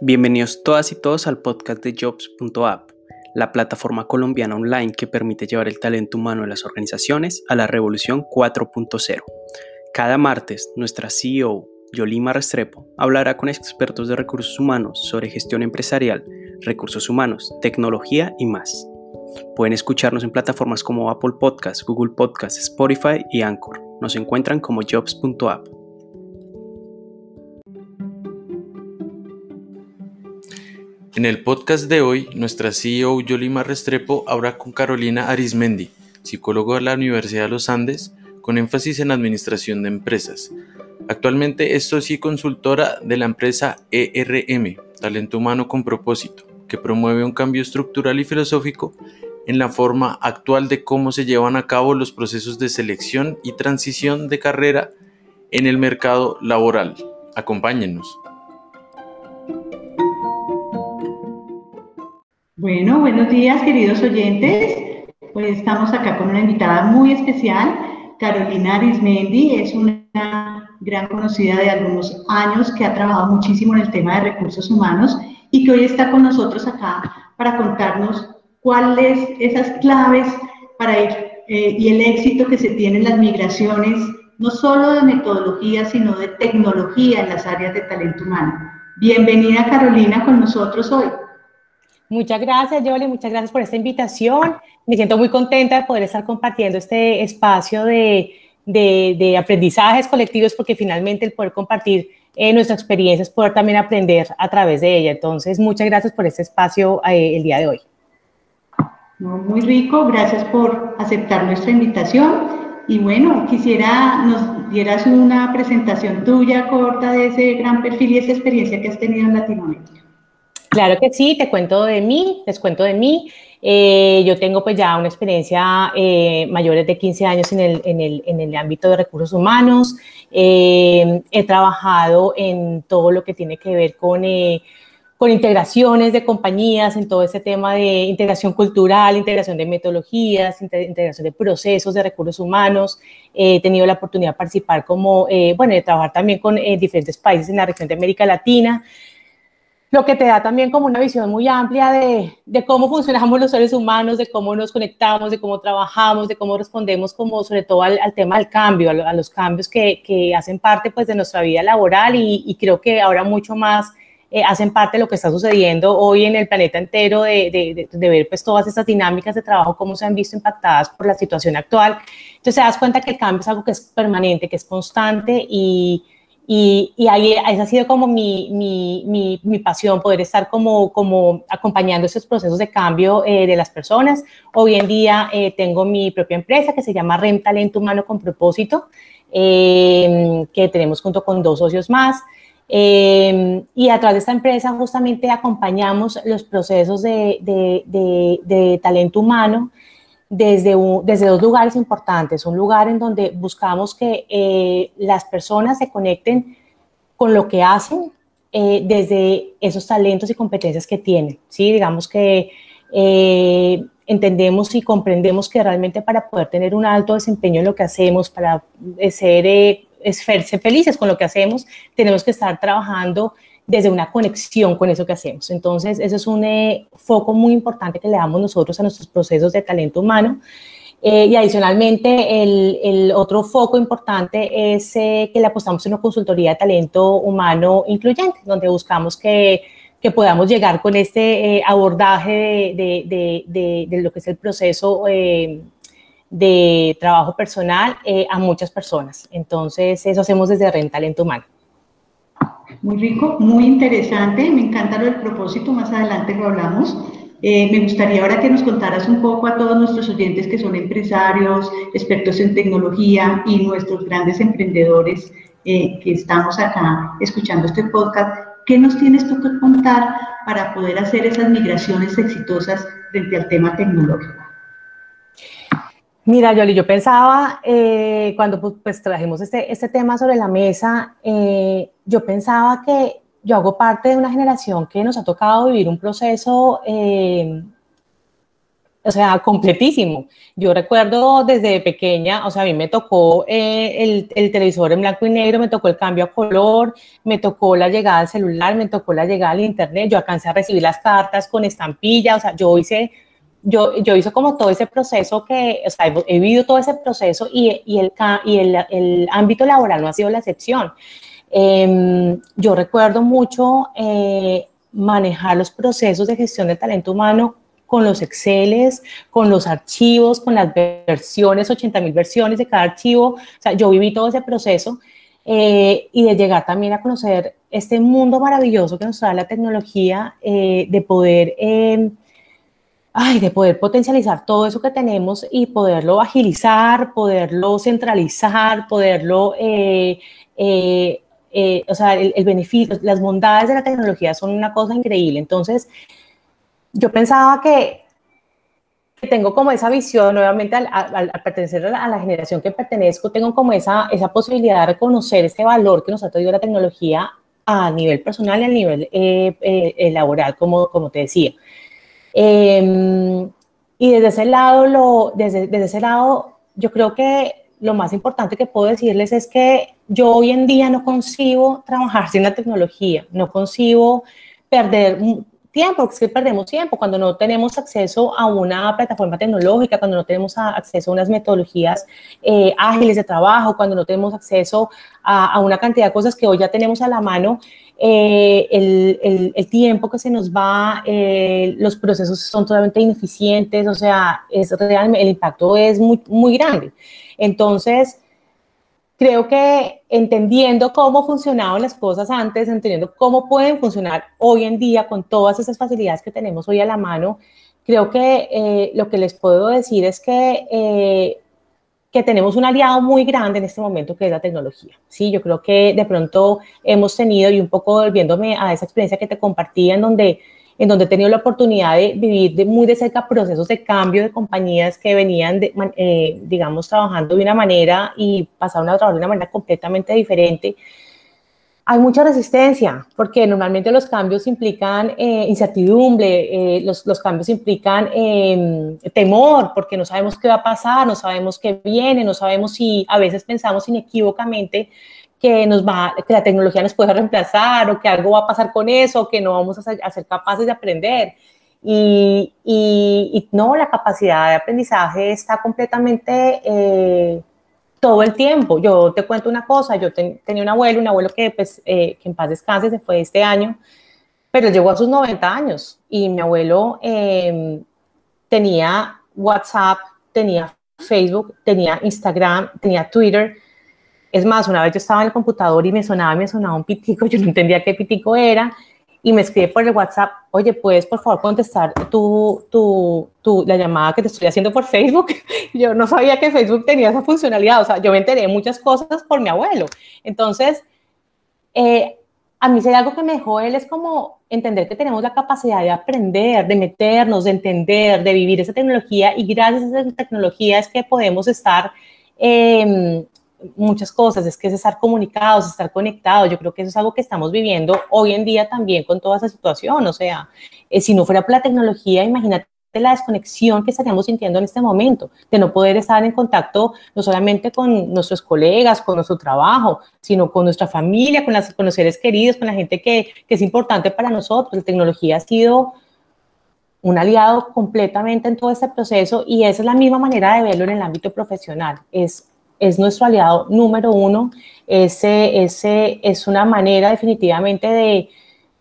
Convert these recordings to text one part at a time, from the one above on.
Bienvenidos todas y todos al podcast de Jobs.app, la plataforma colombiana online que permite llevar el talento humano de las organizaciones a la revolución 4.0. Cada martes, nuestra CEO, Yolima Restrepo, hablará con expertos de recursos humanos sobre gestión empresarial, recursos humanos, tecnología y más. Pueden escucharnos en plataformas como Apple Podcasts, Google Podcasts, Spotify y Anchor. Nos encuentran como jobs.app. En el podcast de hoy, nuestra CEO Yolima Restrepo habla con Carolina Arismendi, psicóloga de la Universidad de los Andes, con énfasis en administración de empresas. Actualmente es socia y consultora de la empresa ERM, Talento Humano con Propósito, que promueve un cambio estructural y filosófico en la forma actual de cómo se llevan a cabo los procesos de selección y transición de carrera en el mercado laboral. Acompáñenos. Bueno, buenos días queridos oyentes. Pues estamos acá con una invitada muy especial, Carolina Arismendi. Es una gran conocida de algunos años que ha trabajado muchísimo en el tema de recursos humanos y que hoy está con nosotros acá para contarnos cuáles esas claves para ir eh, y el éxito que se tiene en las migraciones, no solo de metodología, sino de tecnología en las áreas de talento humano. Bienvenida Carolina con nosotros hoy. Muchas gracias, Yoli, muchas gracias por esta invitación. Me siento muy contenta de poder estar compartiendo este espacio de, de, aprendizajes colectivos porque finalmente el poder compartir eh, nuestra experiencia es poder también aprender a través de ella. Entonces, muchas gracias por este espacio eh, el día de hoy. muy rico, gracias por aceptar nuestra invitación. Y bueno, quisiera nos dieras una presentación tuya corta de ese gran perfil y esa experiencia que has tenido en Latinoamérica. Claro que sí, te cuento de mí, les cuento de mí. Eh, yo tengo pues ya una experiencia eh, mayor de 15 años en el, en el, en el ámbito de recursos humanos. Eh, he trabajado en todo lo que tiene que ver con, eh, con integraciones de compañías, en todo ese tema de integración cultural, integración de metodologías, integración de procesos de recursos humanos. he tenido la oportunidad de participar como, bueno, de trabajar también con diferentes países en la región de América Latina lo que te da también como una visión muy amplia de, de, cómo funcionamos los seres humanos, de cómo nos conectamos, de cómo trabajamos, de cómo respondemos como sobre todo al, tema del cambio, a, los cambios que, que, hacen parte pues de nuestra vida laboral y, y creo que ahora mucho más eh, hacen parte de lo que está sucediendo hoy en el planeta entero, de, de, de, ver pues todas estas dinámicas de trabajo, cómo se han visto impactadas por la situación actual. Entonces te das cuenta que el cambio es algo que es permanente, que es constante y y, y ahí esa ha sido como mi, mi, mi, pasión, poder estar como, como acompañando esos procesos de cambio eh, de las personas. Hoy en día eh, tengo mi propia empresa que se llama REM Talento Humano con Propósito, eh, que tenemos junto con dos socios más. y a través de esta empresa justamente acompañamos los procesos de, de, de, de talento humano desde, desde dos lugares importantes. Un lugar en donde buscamos que eh, las personas se conecten con lo que hacen eh, desde esos talentos y competencias que tienen. ¿sí? Digamos que eh, entendemos y comprendemos que realmente para poder tener un alto desempeño en lo que hacemos, para ser, ser felices con lo que hacemos, tenemos que estar trabajando desde una conexión con eso que hacemos. Entonces, ese es un eh, foco muy importante que le damos nosotros a nuestros procesos de talento humano. Eh, y adicionalmente, el, el, otro foco importante es eh, que le apostamos en una consultoría de talento humano incluyente, donde buscamos que, que podamos llegar con este abordaje de, de, de, de, lo que es el proceso de trabajo personal a muchas personas. Entonces, eso hacemos desde Ren Talento Humano. Muy rico, muy interesante. Me encanta lo del propósito, más adelante lo hablamos. Eh, me gustaría ahora que nos contaras un poco a todos nuestros oyentes que son empresarios, expertos en tecnología y nuestros grandes emprendedores eh, que estamos acá escuchando este podcast, ¿qué nos tienes tú que contar para poder hacer esas migraciones exitosas frente al tema tecnológico? Mira, Yoli, yo pensaba, eh, cuando pues, pues, trajimos este, este tema sobre la mesa, eh, yo pensaba que yo hago parte de una generación que nos ha tocado vivir un proceso, eh, o sea, completísimo. Yo recuerdo desde pequeña, o sea, a mí me tocó eh, el, el, televisor en blanco y negro, me tocó el cambio a color, me tocó la llegada al celular, me tocó la llegada al internet, yo alcancé a recibir las cartas con estampilla, o sea, yo hice, yo, yo hice como todo ese proceso que, o sea, he, vivido todo ese proceso y, y, el, y el, ámbito laboral no ha sido la excepción. Em, yo recuerdo mucho eh, manejar los procesos de gestión de talento humano con los Exceles, con los archivos, con las versiones, 80 mil versiones de cada archivo. O sea, yo viví todo ese proceso eh, y de llegar también a conocer este mundo maravilloso que nos da la tecnología, eh, de poder... Ay, de poder potencializar todo eso que tenemos y poderlo agilizar, poderlo centralizar, poderlo, eh, o sea, el, beneficio, las bondades de la tecnología son una cosa increíble. Entonces, yo pensaba que, tengo como esa visión, nuevamente al, pertenecer a la, generación que pertenezco, tengo como esa, esa posibilidad de reconocer ese valor que nos ha traído la tecnología a nivel personal y a nivel eh, eh, eh, laboral, como, como te decía. Em, y desde ese lado, lo, desde, desde ese lado, yo creo que lo más importante que puedo decirles es que yo hoy en día no concibo trabajar sin la tecnología, no concibo perder porque es perdemos tiempo cuando no tenemos acceso a una plataforma tecnológica, cuando no tenemos acceso a unas metodologías eh, ágiles de trabajo, cuando no tenemos acceso a, una cantidad de cosas que hoy ya tenemos a la mano, eh, el, el, tiempo que se nos va, eh, los procesos son totalmente ineficientes, o sea, es realmente, el impacto es muy, muy grande. Entonces, creo que entendiendo cómo funcionaban las cosas antes, entendiendo cómo pueden funcionar hoy en día con todas esas facilidades que tenemos hoy a la mano, creo que eh, lo que les puedo decir es que, eh, que tenemos un aliado muy grande en este momento que es la tecnología. Sí, yo creo que de pronto hemos tenido, y un poco volviéndome a esa experiencia que te compartí, en donde en donde he tenido la oportunidad de vivir de muy de cerca procesos de cambio de compañías que venían, eh, digamos, trabajando de una manera y pasaron a trabajar de una manera completamente diferente. Hay mucha resistencia, porque normalmente los cambios implican eh, incertidumbre, eh, los, los, cambios implican em, temor, porque no sabemos qué va a pasar, no sabemos qué viene, no sabemos si a veces pensamos inequívocamente que, nos va, que la tecnología nos puede reemplazar o que algo va a pasar con eso, que no vamos a ser, capaces de aprender. Y, y, no, la capacidad de aprendizaje está completamente eh, todo el tiempo. Yo te cuento una cosa, yo tenía un abuelo, un abuelo que, pues, eh, que en paz descanse, se fue este año, pero llegó a sus 90 años y mi abuelo em, tenía WhatsApp, tenía Facebook, tenía Instagram, tenía Twitter, es más, una vez yo estaba en el computador y me sonaba, me sonaba un pitico, yo no entendía qué pitico era, y me escribe por el WhatsApp, oye, ¿puedes por favor contestar tu, tu, tu, la llamada que te estoy haciendo por Facebook? Yo no sabía que Facebook tenía esa funcionalidad, o sea, yo me enteré de muchas cosas por mi abuelo. Entonces, eh, a mí si algo que me dejó él es como entender que tenemos la capacidad de aprender, de meternos, de entender, de vivir esa tecnología y gracias a esa tecnología es que podemos estar eh, muchas cosas, es que es estar comunicados, estar conectados. Yo creo que eso es algo que estamos viviendo hoy en día también con toda esa situación. O sea, eh, si no fuera por la tecnología, imagínate la desconexión que estaríamos sintiendo en este momento, de no poder estar en contacto no solamente con nuestros colegas, con nuestro trabajo, sino con nuestra familia, con, las, con los seres queridos, con la gente que, que es importante para nosotros. La tecnología ha sido un aliado completamente en todo este proceso y es la misma manera de verlo en el ámbito profesional. Es es nuestro aliado número uno. Ese, ese es una manera definitivamente de,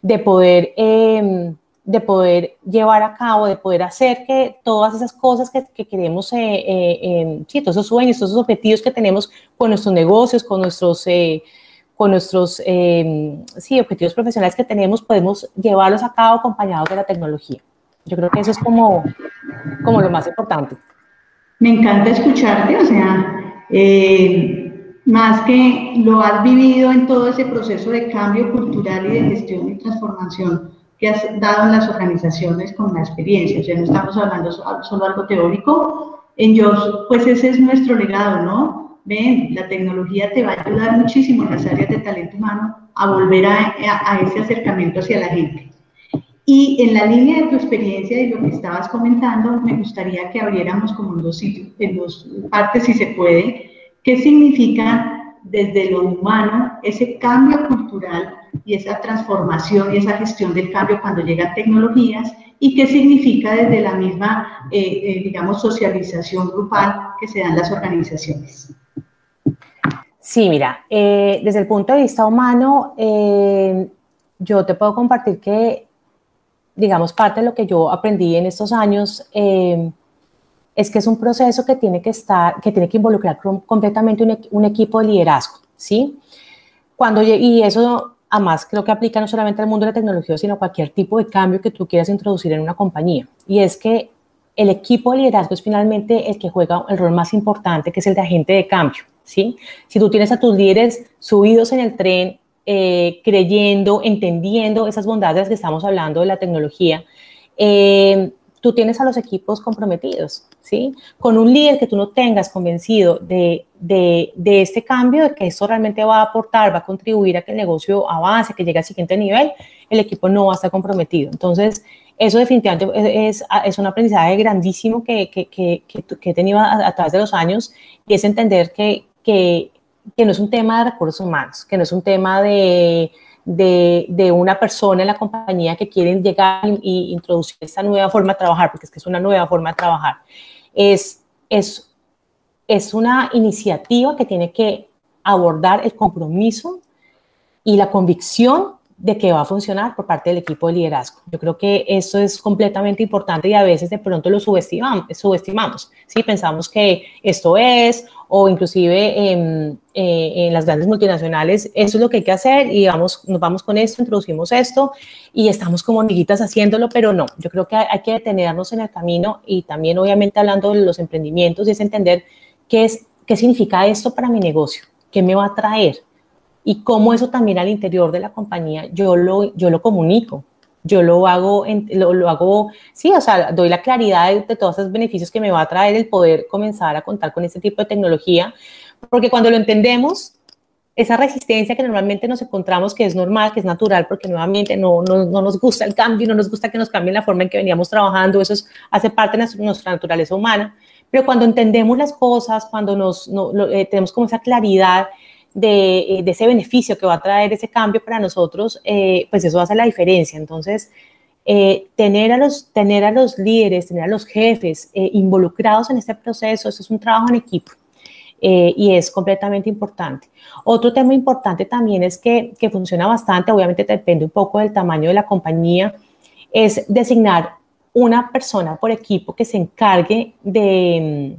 de poder, em, de poder llevar a cabo, de poder hacer que todas esas cosas que, que queremos, eh, eh, em, sí, todos esos sueños, todos esos objetivos que tenemos con nuestros negocios, con nuestros... Eh, con nuestros em, sí, objetivos profesionales que tenemos, podemos llevarlos a cabo acompañados de la tecnología. Yo creo que eso es como, como lo más importante. Me encanta escucharte, o sea, eh, más que lo has vivido en todo ese proceso de cambio cultural y de gestión y transformación que has dado en las organizaciones con la experiencia. O sea, no estamos hablando solo algo teórico. En yo pues ese es nuestro legado, ¿no? Ven, la tecnología te va a ayudar muchísimo en las áreas de talento humano a volver a ese acercamiento hacia la gente. Y en la línea de tu experiencia y lo que estabas comentando, me gustaría que abriéramos como en dos, sitios, en dos partes, si se puede, qué significa desde lo humano ese cambio cultural y esa transformación y esa gestión del cambio cuando llegan tecnologías y qué significa desde la misma, eh, eh, digamos, socialización grupal que se dan las organizaciones. Sí, mira, eh, desde el punto de vista humano, yo te puedo compartir que, digamos, parte de lo que yo aprendí en estos años es que es un proceso que tiene que estar, que tiene que involucrar completamente un, un equipo de liderazgo, ¿sí? Cuando, y eso además creo que aplica no solamente al mundo de la tecnología, sino a cualquier tipo de cambio que tú quieras introducir en una compañía. Y es que el equipo de liderazgo es finalmente el que juega el rol más importante, que es el de agente de cambio. ¿sí? Si tú tienes a tus líderes subidos en el tren, eh, creyendo, entendiendo esas bondades que estamos hablando de la tecnología, eh, tú tienes a los equipos comprometidos, ¿sí? Con un líder que tú no tengas convencido de, de, de, este cambio, de que esto realmente va a aportar, va a contribuir a que el negocio avance, que llegue al siguiente nivel, el equipo no va a estar comprometido. Entonces, eso definitivamente es, es un aprendizaje grandísimo que, que, que, que he tenido a, a, través de los años y es entender que, que, no es un tema de recursos humanos, que no es un tema de de, una persona en la compañía que quieren llegar e introducir esta nueva forma de trabajar, porque es que es una nueva forma de trabajar. Es, es, es una iniciativa que tiene que abordar el compromiso y la convicción de que va a funcionar por parte del equipo de liderazgo. Yo creo que eso es completamente importante y a veces de pronto lo subestimamos, subestimamos ¿sí? Pensamos que esto es, o inclusive en, eh, en, las grandes multinacionales, eso es lo que hay que hacer y vamos, nos vamos con esto, introducimos esto y estamos como niguitas haciéndolo, pero no, yo creo que hay, que detenernos en el camino y también obviamente hablando de los emprendimientos es entender qué, es, qué significa esto para mi negocio, qué me va a traer, y cómo eso también al interior de la compañía yo lo, yo lo comunico. Yo lo hago, lo, lo hago, sí, o sea, doy la claridad de, todos esos beneficios que me va a traer el poder comenzar a contar con este tipo de tecnología, porque cuando lo entendemos, esa resistencia que normalmente nos encontramos, que es normal, que es natural, porque nuevamente no, no, no, nos gusta el cambio, no nos gusta que nos cambien la forma en que veníamos trabajando, eso es, hace parte de nuestra naturaleza humana, pero cuando entendemos las cosas, cuando nos, no, eh, tenemos como esa claridad eh, de, ese beneficio que va a traer ese cambio para nosotros, eh, pues eso hace la diferencia. Entonces, eh, tener, a los, tener a los líderes, tener a los jefes involucrados en este proceso, eso es un trabajo en equipo. y es completamente importante. Otro tema importante también es que, que funciona bastante, obviamente depende un poco del tamaño de la compañía, es designar una persona por equipo que se encargue de,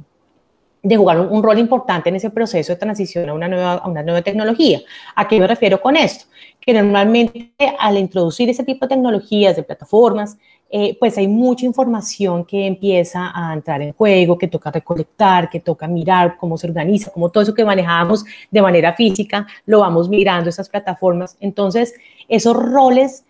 de jugar un, rol importante en ese proceso de transición a una, nueva, a una nueva tecnología. ¿A qué me refiero con esto? Que normalmente al introducir ese tipo de tecnologías, de plataformas, eh, pues hay mucha información que empieza a entrar en juego, que toca recolectar, que toca mirar cómo se organiza, como todo eso que manejábamos de manera física, lo vamos mirando esas plataformas. Entonces, esos roles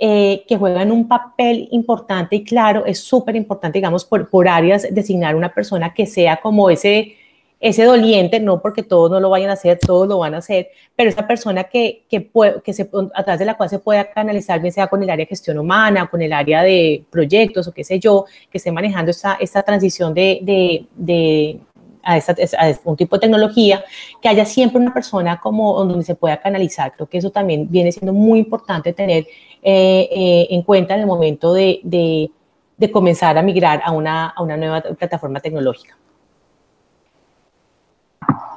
eh, que juegan un papel importante y claro, es súper importante, digamos, por, por áreas, designar una persona que sea como ese, ese doliente, no porque todos no lo vayan a hacer, todos lo van a hacer, pero esa persona que, que, puede, que se, a través de la cual se pueda canalizar, bien sea con el área de gestión humana, con el área de proyectos o qué sé yo, que esté manejando esta, esta transición de, de, de a, esta, a, un tipo de tecnología, que haya siempre una persona como donde se pueda canalizar. Creo que eso también viene siendo muy importante tener eh, eh, en cuenta en el momento de, de, de comenzar a migrar a una, a una nueva plataforma tecnológica.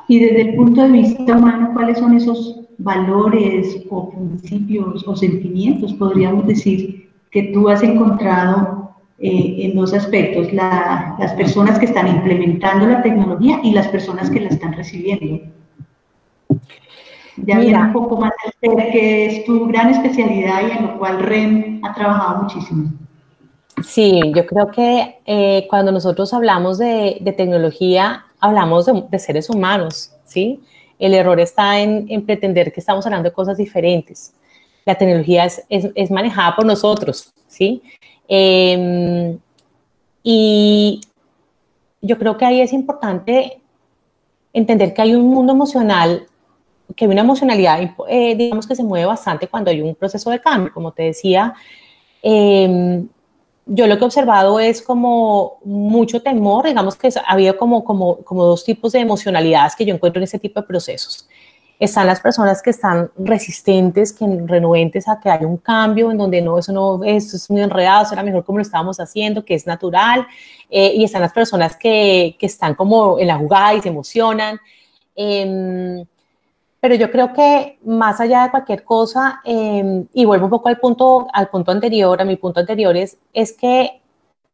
Y desde el punto de vista humano, ¿cuáles son esos valores o principios o sentimientos, podríamos decir, que tú has encontrado eh, en dos aspectos, la, las personas que están implementando la tecnología y las personas que la están recibiendo? ya Mira, un poco más al ser, que es tu gran especialidad y en lo cual REM ha trabajado muchísimo. Sí, yo creo que eh, cuando nosotros hablamos de, de tecnología, hablamos de, de, seres humanos, ¿sí? El error está en, en, pretender que estamos hablando de cosas diferentes. La tecnología es, es, es manejada por nosotros, ¿sí? Eh, y yo creo que ahí es importante entender que hay un mundo emocional que hay una emocionalidad, eh, digamos que se mueve bastante cuando hay un proceso de cambio. Como te decía, Em, yo lo que he observado es como mucho temor, digamos que ha habido como, como, como dos tipos de emocionalidades que yo encuentro en ese tipo de procesos. Están las personas que están resistentes, que renuentes a que haya un cambio, en donde no, eso no, eso es muy enredado, será mejor como lo estábamos haciendo, que es natural. Eh, y están las personas que, que, están como en la jugada y se emocionan. Eh, pero yo creo que más allá de cualquier cosa, eh, y vuelvo un poco al punto, al punto anterior, a mi punto anterior, es, es que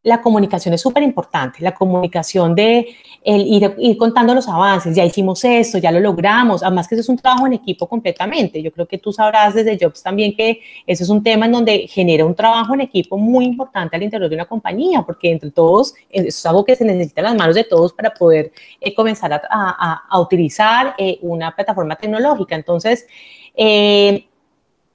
la comunicación es súper importante, la comunicación de el ir, contando los avances, ya hicimos esto, ya lo logramos, además que eso es un trabajo en equipo completamente. Yo creo que tú sabrás desde Jobs también que eso es un tema en donde genera un trabajo en equipo muy importante al interior de una compañía, porque entre todos, eso es algo que se necesita en las manos de todos para poder eh, comenzar a, a, utilizar eh, una plataforma tecnológica. Entonces, eh,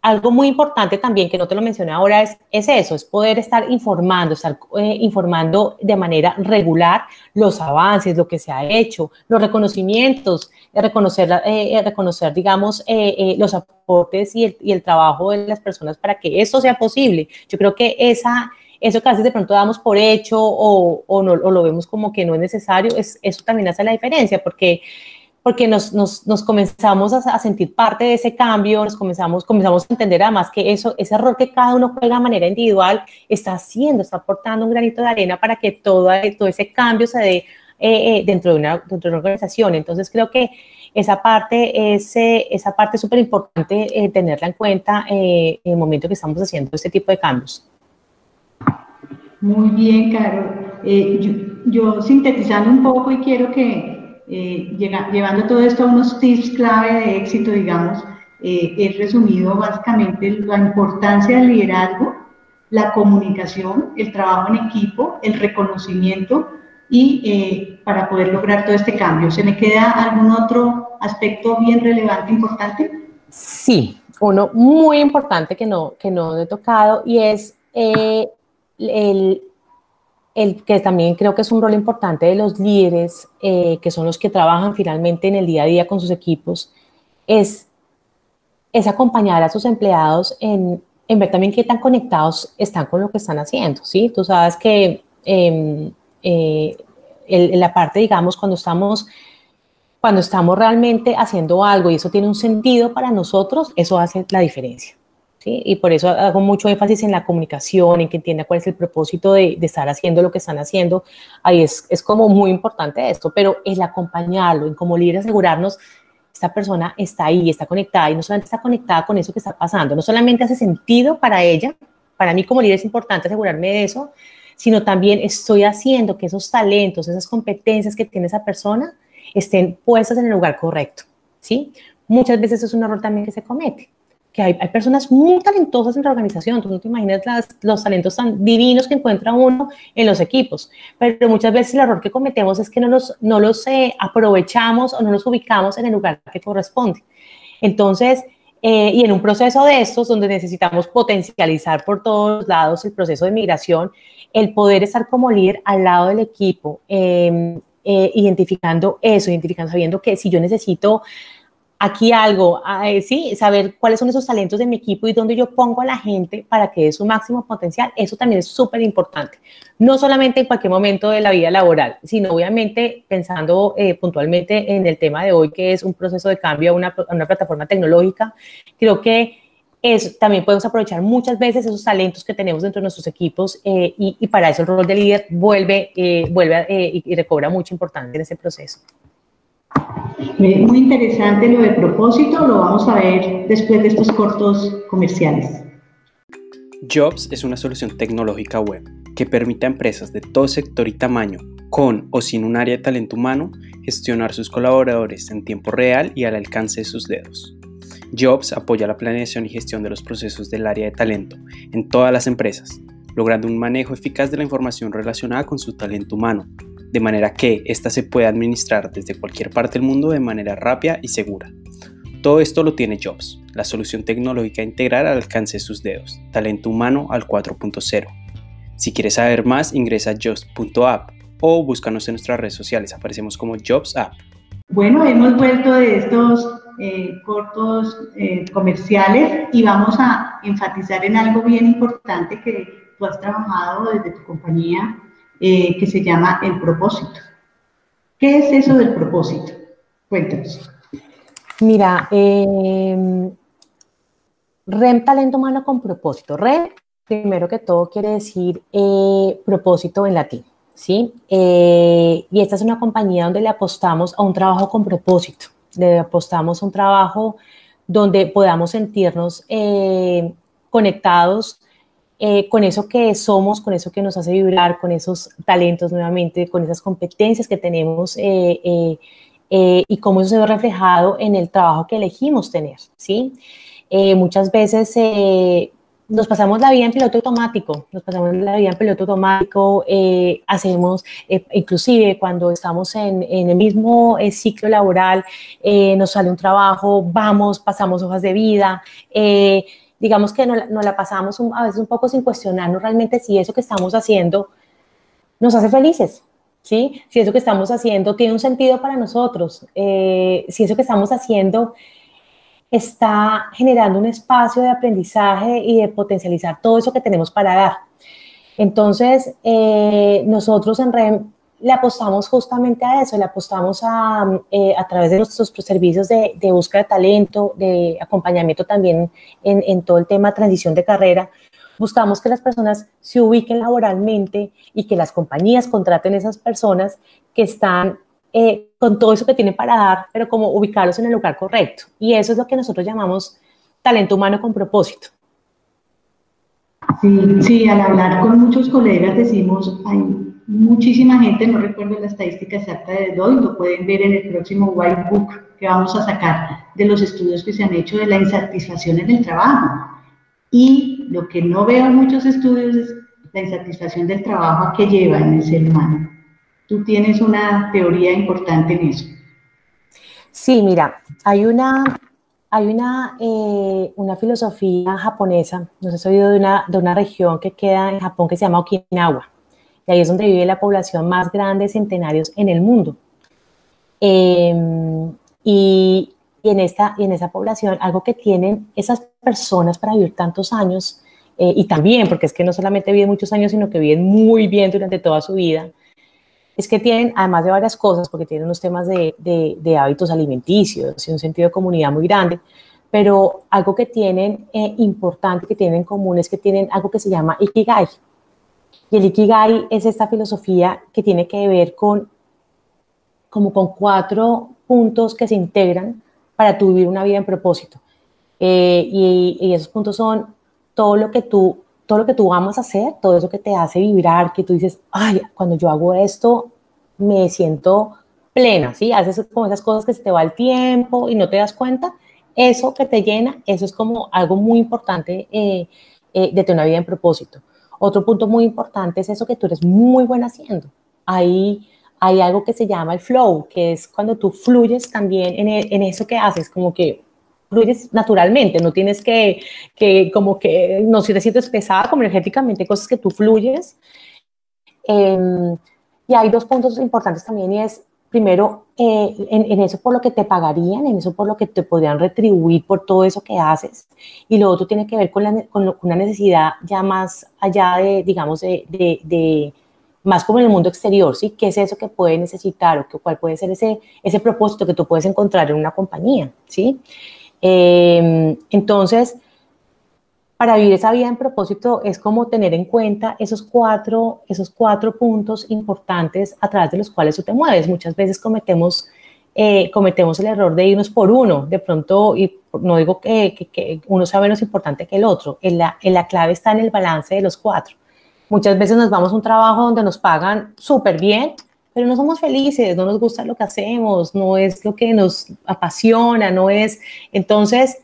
algo muy importante también, que no te lo mencioné ahora, es, es eso, es poder estar informando, estar eh, informando de manera regular los avances, lo que se ha hecho, los reconocimientos, reconocer, eh, reconocer digamos, eh, los aportes y el, y el, trabajo de las personas para que esto sea posible. Yo creo que esa, eso que a veces de pronto damos por hecho o, o, no, o lo vemos como que no es necesario, es, eso también hace la diferencia, porque porque nos, comenzamos a, sentir parte de ese cambio, nos comenzamos, comenzamos a entender además que eso, ese rol que cada uno juega de manera individual está haciendo, está aportando un granito de arena para que todo, ese cambio se dé eh, eh, dentro, de una, organización. Entonces creo que esa parte es esa parte súper importante eh, tenerla en cuenta en el momento que estamos haciendo este tipo de cambios. Muy bien, Caro. yo sintetizando un poco y quiero que eh, llevando todo esto a unos tips clave de éxito, digamos, eh, he resumido básicamente la importancia del liderazgo, la comunicación, el trabajo en equipo, el reconocimiento y eh, para poder lograr todo este cambio. ¿Se me queda algún otro aspecto bien relevante, importante? Sí, uno muy importante que no, que no he tocado y es el, el que también creo que es un rol importante de los líderes, eh, que son los que trabajan finalmente en el día a día con sus equipos, es, es acompañar a sus empleados en, ver también qué tan conectados están con lo que están haciendo, ¿sí? Tú sabes que em, eh, la parte, digamos, cuando estamos, cuando estamos realmente haciendo algo y eso tiene un sentido para nosotros, eso hace la diferencia. Y por eso hago mucho énfasis en la comunicación, en que entienda cuál es el propósito de, estar haciendo lo que están haciendo. Ahí es, es, como muy importante esto, pero el acompañarlo, en como líder asegurarnos, esta persona está ahí, está conectada y no solamente está conectada con eso que está pasando, no solamente hace sentido para ella, para mí como líder es importante asegurarme de eso, sino también estoy haciendo que esos talentos, esas competencias que tiene esa persona estén puestas en el lugar correcto, ¿sí? Muchas veces es un error también que se comete que hay, hay, personas muy talentosas en la organización, tú no te imaginas las, los talentos tan divinos que encuentra uno en los equipos, pero muchas veces el error que cometemos es que no los, no los eh, aprovechamos o no los ubicamos en el lugar que corresponde. Entonces, eh, y en un proceso de estos, donde necesitamos potencializar por todos lados el proceso de migración, el poder estar como líder al lado del equipo, em, eh, identificando eso, identificando, sabiendo que si yo necesito aquí algo, eh, sí, saber cuáles son esos talentos de mi equipo y dónde yo pongo a la gente para que dé su máximo potencial, eso también es súper importante. No solamente en cualquier momento de la vida laboral, sino obviamente pensando eh, puntualmente en el tema de hoy, que es un proceso de cambio a una, plataforma tecnológica. Creo que es, también podemos aprovechar muchas veces esos talentos que tenemos dentro de nuestros equipos eh, y, para eso el rol de líder vuelve, vuelve y recobra mucha importancia en ese proceso. Muy interesante lo de propósito, lo vamos a ver después de estos cortos comerciales. Jobs es una solución tecnológica web que permite a empresas de todo sector y tamaño, con o sin un área de talento humano, gestionar sus colaboradores en tiempo real y al alcance de sus dedos. Jobs apoya la planeación y gestión de los procesos del área de talento en todas las empresas, logrando un manejo eficaz de la información relacionada con su talento humano, de manera que ésta se pueda administrar desde cualquier parte del mundo de manera rápida y segura. Todo esto lo tiene Jobs, la solución tecnológica integral al alcance de sus dedos, talento humano al 4.0. Si quieres saber más, ingresa a jobs.app o búscanos en nuestras redes sociales, aparecemos como Jobs App. Bueno, hemos vuelto de estos eh, cortos eh, comerciales y vamos a enfatizar en algo bien importante que tú has trabajado desde tu compañía, eh, que se llama el propósito. ¿Qué es eso del propósito? Cuéntanos. Mira, REM Talento Humano con propósito. REM, primero que todo, quiere decir propósito en latín. ¿sí? y esta es una compañía donde le apostamos a un trabajo con propósito le apostamos un trabajo donde podamos sentirnos eh, conectados eh, con eso que somos, con eso que nos hace vibrar, con esos talentos nuevamente, con esas competencias que tenemos eh, y cómo eso se ve reflejado en el trabajo que elegimos tener, ¿sí? muchas veces nos pasamos la vida en piloto automático, nos pasamos la vida en piloto automático, eh, hacemos, eh, inclusive cuando estamos en, el mismo eh, ciclo laboral, nos sale un trabajo, vamos, pasamos hojas de vida, digamos que nos, la pasamos a veces un poco sin cuestionarnos realmente si eso que estamos haciendo nos hace felices, ¿sí? Si eso que estamos haciendo tiene un sentido para nosotros, si eso que estamos haciendo está generando un espacio de aprendizaje y de potencializar todo eso que tenemos para dar. Entonces, eh, nosotros en REM le apostamos justamente a eso, le apostamos a, eh, a través de nuestros servicios de, de, búsqueda de talento, de acompañamiento también en, en todo el tema transición de carrera, buscamos que las personas se ubiquen laboralmente y que las compañías contraten esas personas que están eh, con todo eso que tienen para dar, pero como ubicarlos en el lugar correcto. Y eso es lo que nosotros llamamos talento humano con propósito. Sí, sí, al hablar con muchos colegas decimos, hay muchísima gente, no recuerdo la estadística exacta de hoy, lo pueden ver en el próximo White Book que vamos a sacar de los estudios que se han hecho de la insatisfacción en el trabajo. Y lo que no veo en muchos estudios es la insatisfacción del trabajo que lleva en el ser humano. Tú tienes una teoría importante en eso. Sí, mira, hay una, hay una, eh, una filosofía japonesa, no sé si oído de una, de una región que queda en Japón que se llama Okinawa, y ahí es donde vive la población más grande de centenarios en el mundo. Em, y, y, en esta, y en esa población, algo que tienen esas personas para vivir tantos años, eh, y también, porque es que no solamente viven muchos años, sino que viven muy bien durante toda su vida, es que tienen, además de varias cosas, porque tienen unos temas de, de, hábitos alimenticios y un sentido de comunidad muy grande, pero algo que tienen eh, importante, que tienen en común, es que tienen algo que se llama Ikigai. Y el Ikigai es esta filosofía que tiene que ver con, como con cuatro puntos que se integran para tu vivir una vida en propósito. Eh, y, esos puntos son todo lo que tú todo lo que tú amas hacer, todo eso que te hace vibrar, que tú dices, ay, cuando yo hago esto, me siento plena, ¿sí? Haces como esas cosas que se te va el tiempo y no te das cuenta. Eso que te llena, eso es como algo muy importante eh, eh, de tener una vida en propósito. Otro punto muy importante es eso que tú eres muy buena haciendo. Ahí hay algo que se llama el flow, que es cuando tú fluyes también en, en eso que haces, como que fluyes naturalmente, no tienes que, que como que, no si te sientes pesada como energéticamente, cosas que tú fluyes. Em, y hay dos puntos importantes también y es, primero, eh, en, eso por lo que te pagarían, en eso por lo que te podrían retribuir por todo eso que haces. Y lo otro tiene que ver con, la, con, una necesidad ya más allá de, digamos, de, de, de, más como en el mundo exterior, ¿sí? ¿Qué es eso que puede necesitar o cuál puede ser ese, ese propósito que tú puedes encontrar en una compañía, ¿sí? Em, entonces, para vivir esa vida en propósito es como tener en cuenta esos cuatro, esos cuatro puntos importantes a través de los cuales tú te mueves. Muchas veces cometemos, eh, cometemos el error de irnos por uno, de pronto, y no digo que, que, uno sea menos importante que el otro, en la, en la clave está en el balance de los cuatro. Muchas veces nos vamos a un trabajo donde nos pagan súper bien, pero no somos felices, no nos gusta lo que hacemos, no es lo que nos apasiona, no es, entonces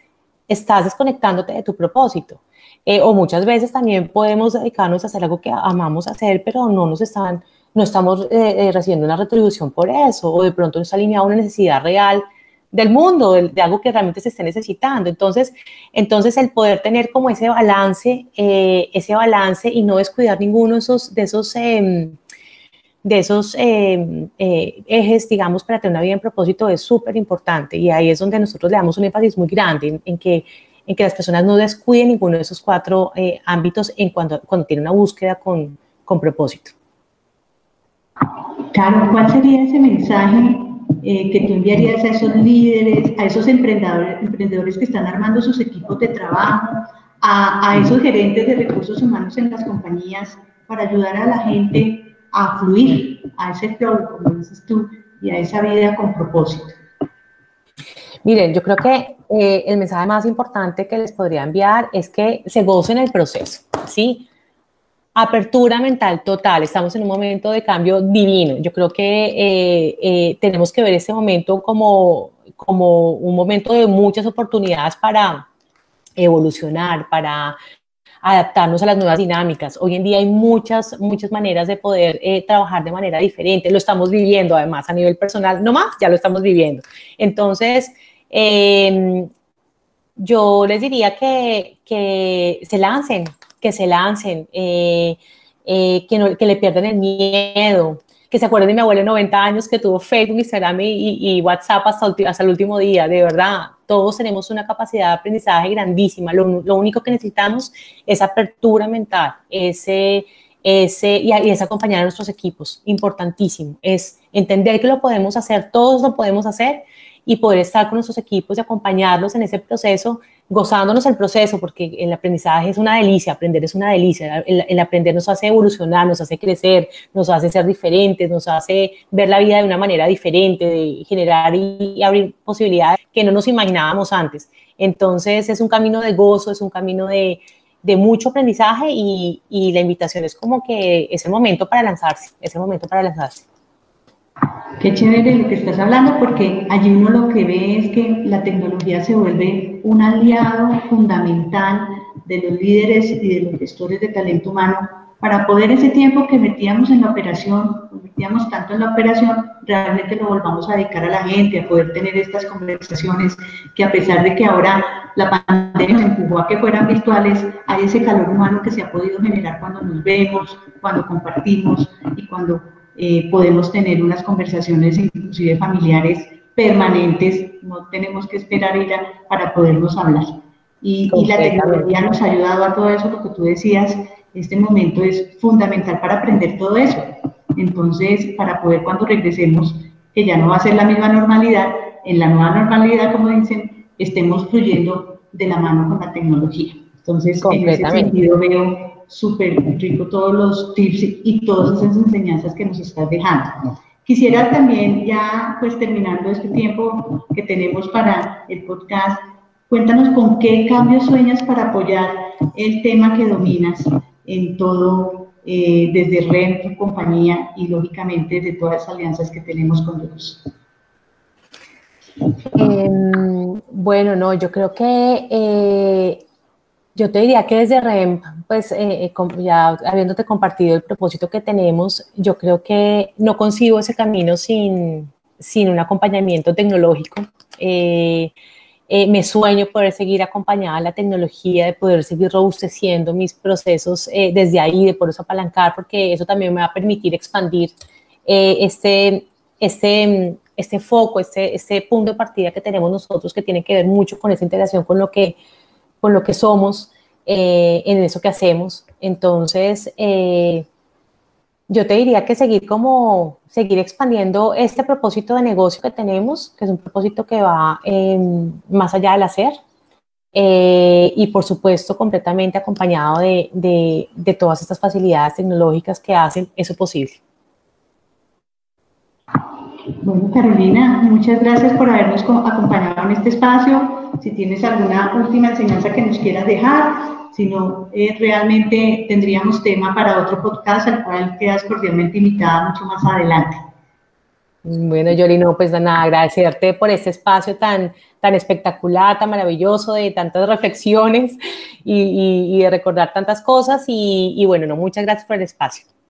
estás desconectándote de tu propósito. Eh, o muchas veces también podemos dedicarnos a hacer algo que amamos hacer, pero no nos están, no estamos eh, eh, recibiendo una retribución por eso, o de pronto no está alineado una necesidad real del mundo, de, algo que realmente se esté necesitando. Entonces, entonces el poder tener como ese balance, ese balance y no descuidar ninguno de esos, de esos em, de esos eh, eh, ejes, digamos, para tener una vida en propósito es súper importante y ahí es donde nosotros le damos un énfasis muy grande en, que, en que las personas no descuiden ninguno de esos cuatro eh, ámbitos en cuando, cuando tienen una búsqueda con, con propósito. Claro, ¿cuál sería ese mensaje que tú enviarías a esos líderes, a esos emprendedores, emprendedores que están armando sus equipos de trabajo, a, a esos gerentes de recursos humanos en las compañías para ayudar a la gente a fluir a ese flow, como dices tú, y a esa vida con propósito. Miren, yo creo que eh, el mensaje más importante que les podría enviar es que se gocen el proceso, ¿sí? Apertura mental total, estamos en un momento de cambio divino. Yo creo que eh, eh, tenemos que ver ese momento como, como un momento de muchas oportunidades para evolucionar, para adaptarnos a las nuevas dinámicas. Hoy en día hay muchas, muchas maneras de poder trabajar de manera diferente. Lo estamos viviendo además a nivel personal, no más, ya lo estamos viviendo. Entonces, em, yo les diría que, se lancen, que se lancen, eh, eh, que, no, que le pierdan el miedo, que se acuerden de mi abuelo de 90 años que tuvo Facebook, Instagram y, y WhatsApp hasta, el último día, de verdad. Todos tenemos una capacidad de aprendizaje grandísima. Lo, lo único que necesitamos es apertura mental, ese, ese, y, y es acompañar a nuestros equipos. Importantísimo. Es entender que lo podemos hacer, todos lo podemos hacer y poder estar con nuestros equipos y acompañarlos en ese proceso, gozándonos el proceso, porque el aprendizaje es una delicia, aprender es una delicia, el, aprender nos hace evolucionar, nos hace crecer, nos hace ser diferentes, nos hace ver la vida de una manera diferente, de generar y, abrir posibilidades que no nos imaginábamos antes. Entonces es un camino de gozo, es un camino de, mucho aprendizaje y, y la invitación es como que es el momento para lanzarse, es el momento para lanzarse. Qué chévere lo que estás hablando, porque allí uno lo que ve es que la tecnología se vuelve un aliado fundamental de los líderes y de los gestores de talento humano. Para poder ese tiempo que metíamos en la operación, metíamos tanto en la operación, realmente lo volvamos a dedicar a la gente, a poder tener estas conversaciones que a pesar de que ahora la pandemia nos empujó a que fueran virtuales, hay ese calor humano que se ha podido generar cuando nos vemos, cuando compartimos y cuando eh, podemos tener unas conversaciones inclusive familiares permanentes, no tenemos que esperar ir para podernos hablar. Y, y, la tecnología nos ha ayudado a todo eso, lo que tú decías, este momento es fundamental para aprender todo eso. Entonces, para poder cuando regresemos, que ya no va a ser la misma normalidad, en la nueva normalidad, como dicen, estemos fluyendo de la mano con la tecnología. Entonces, en ese sentido veo súper rico todos los tips y todas esas enseñanzas que nos estás dejando. Quisiera también, ya pues terminando este tiempo que tenemos para el podcast, cuéntanos con qué cambios sueñas para apoyar el tema que dominas en todo, eh, desde REN, tu compañía y lógicamente de todas las alianzas que tenemos con ellos. Em, bueno, no, yo creo que eh, yo te diría que desde REM, pues eh, eh, ya habiéndote compartido el propósito que tenemos, yo creo que no consigo ese camino sin, sin un acompañamiento tecnológico. Eh, me sueño poder seguir acompañada a la tecnología, de poder seguir robusteciendo mis procesos desde ahí, de poder apalancar, porque eso también me va a permitir expandir este, este, este foco, este, este punto de partida que tenemos nosotros, que tiene que ver mucho con esa integración con lo que con lo que somos, eh, en eso que hacemos. Entonces, eh, yo te diría que seguir como, seguir expandiendo este propósito de negocio que tenemos, que es un propósito que va em, más allá del hacer, eh, y por supuesto completamente acompañado de, de, de, todas estas facilidades tecnológicas que hacen eso posible. Bueno, Carolina, muchas gracias por habernos acompañado en este espacio. Si tienes alguna última enseñanza que nos quieras dejar, si no, eh, realmente tendríamos tema para otro podcast al cual quedas cordialmente invitada mucho más adelante. Bueno, Yoli, no, pues nada, agradecerte por este espacio tan, tan espectacular, tan maravilloso, de tantas reflexiones y de recordar tantas cosas. Y, y bueno, no, muchas gracias por el espacio.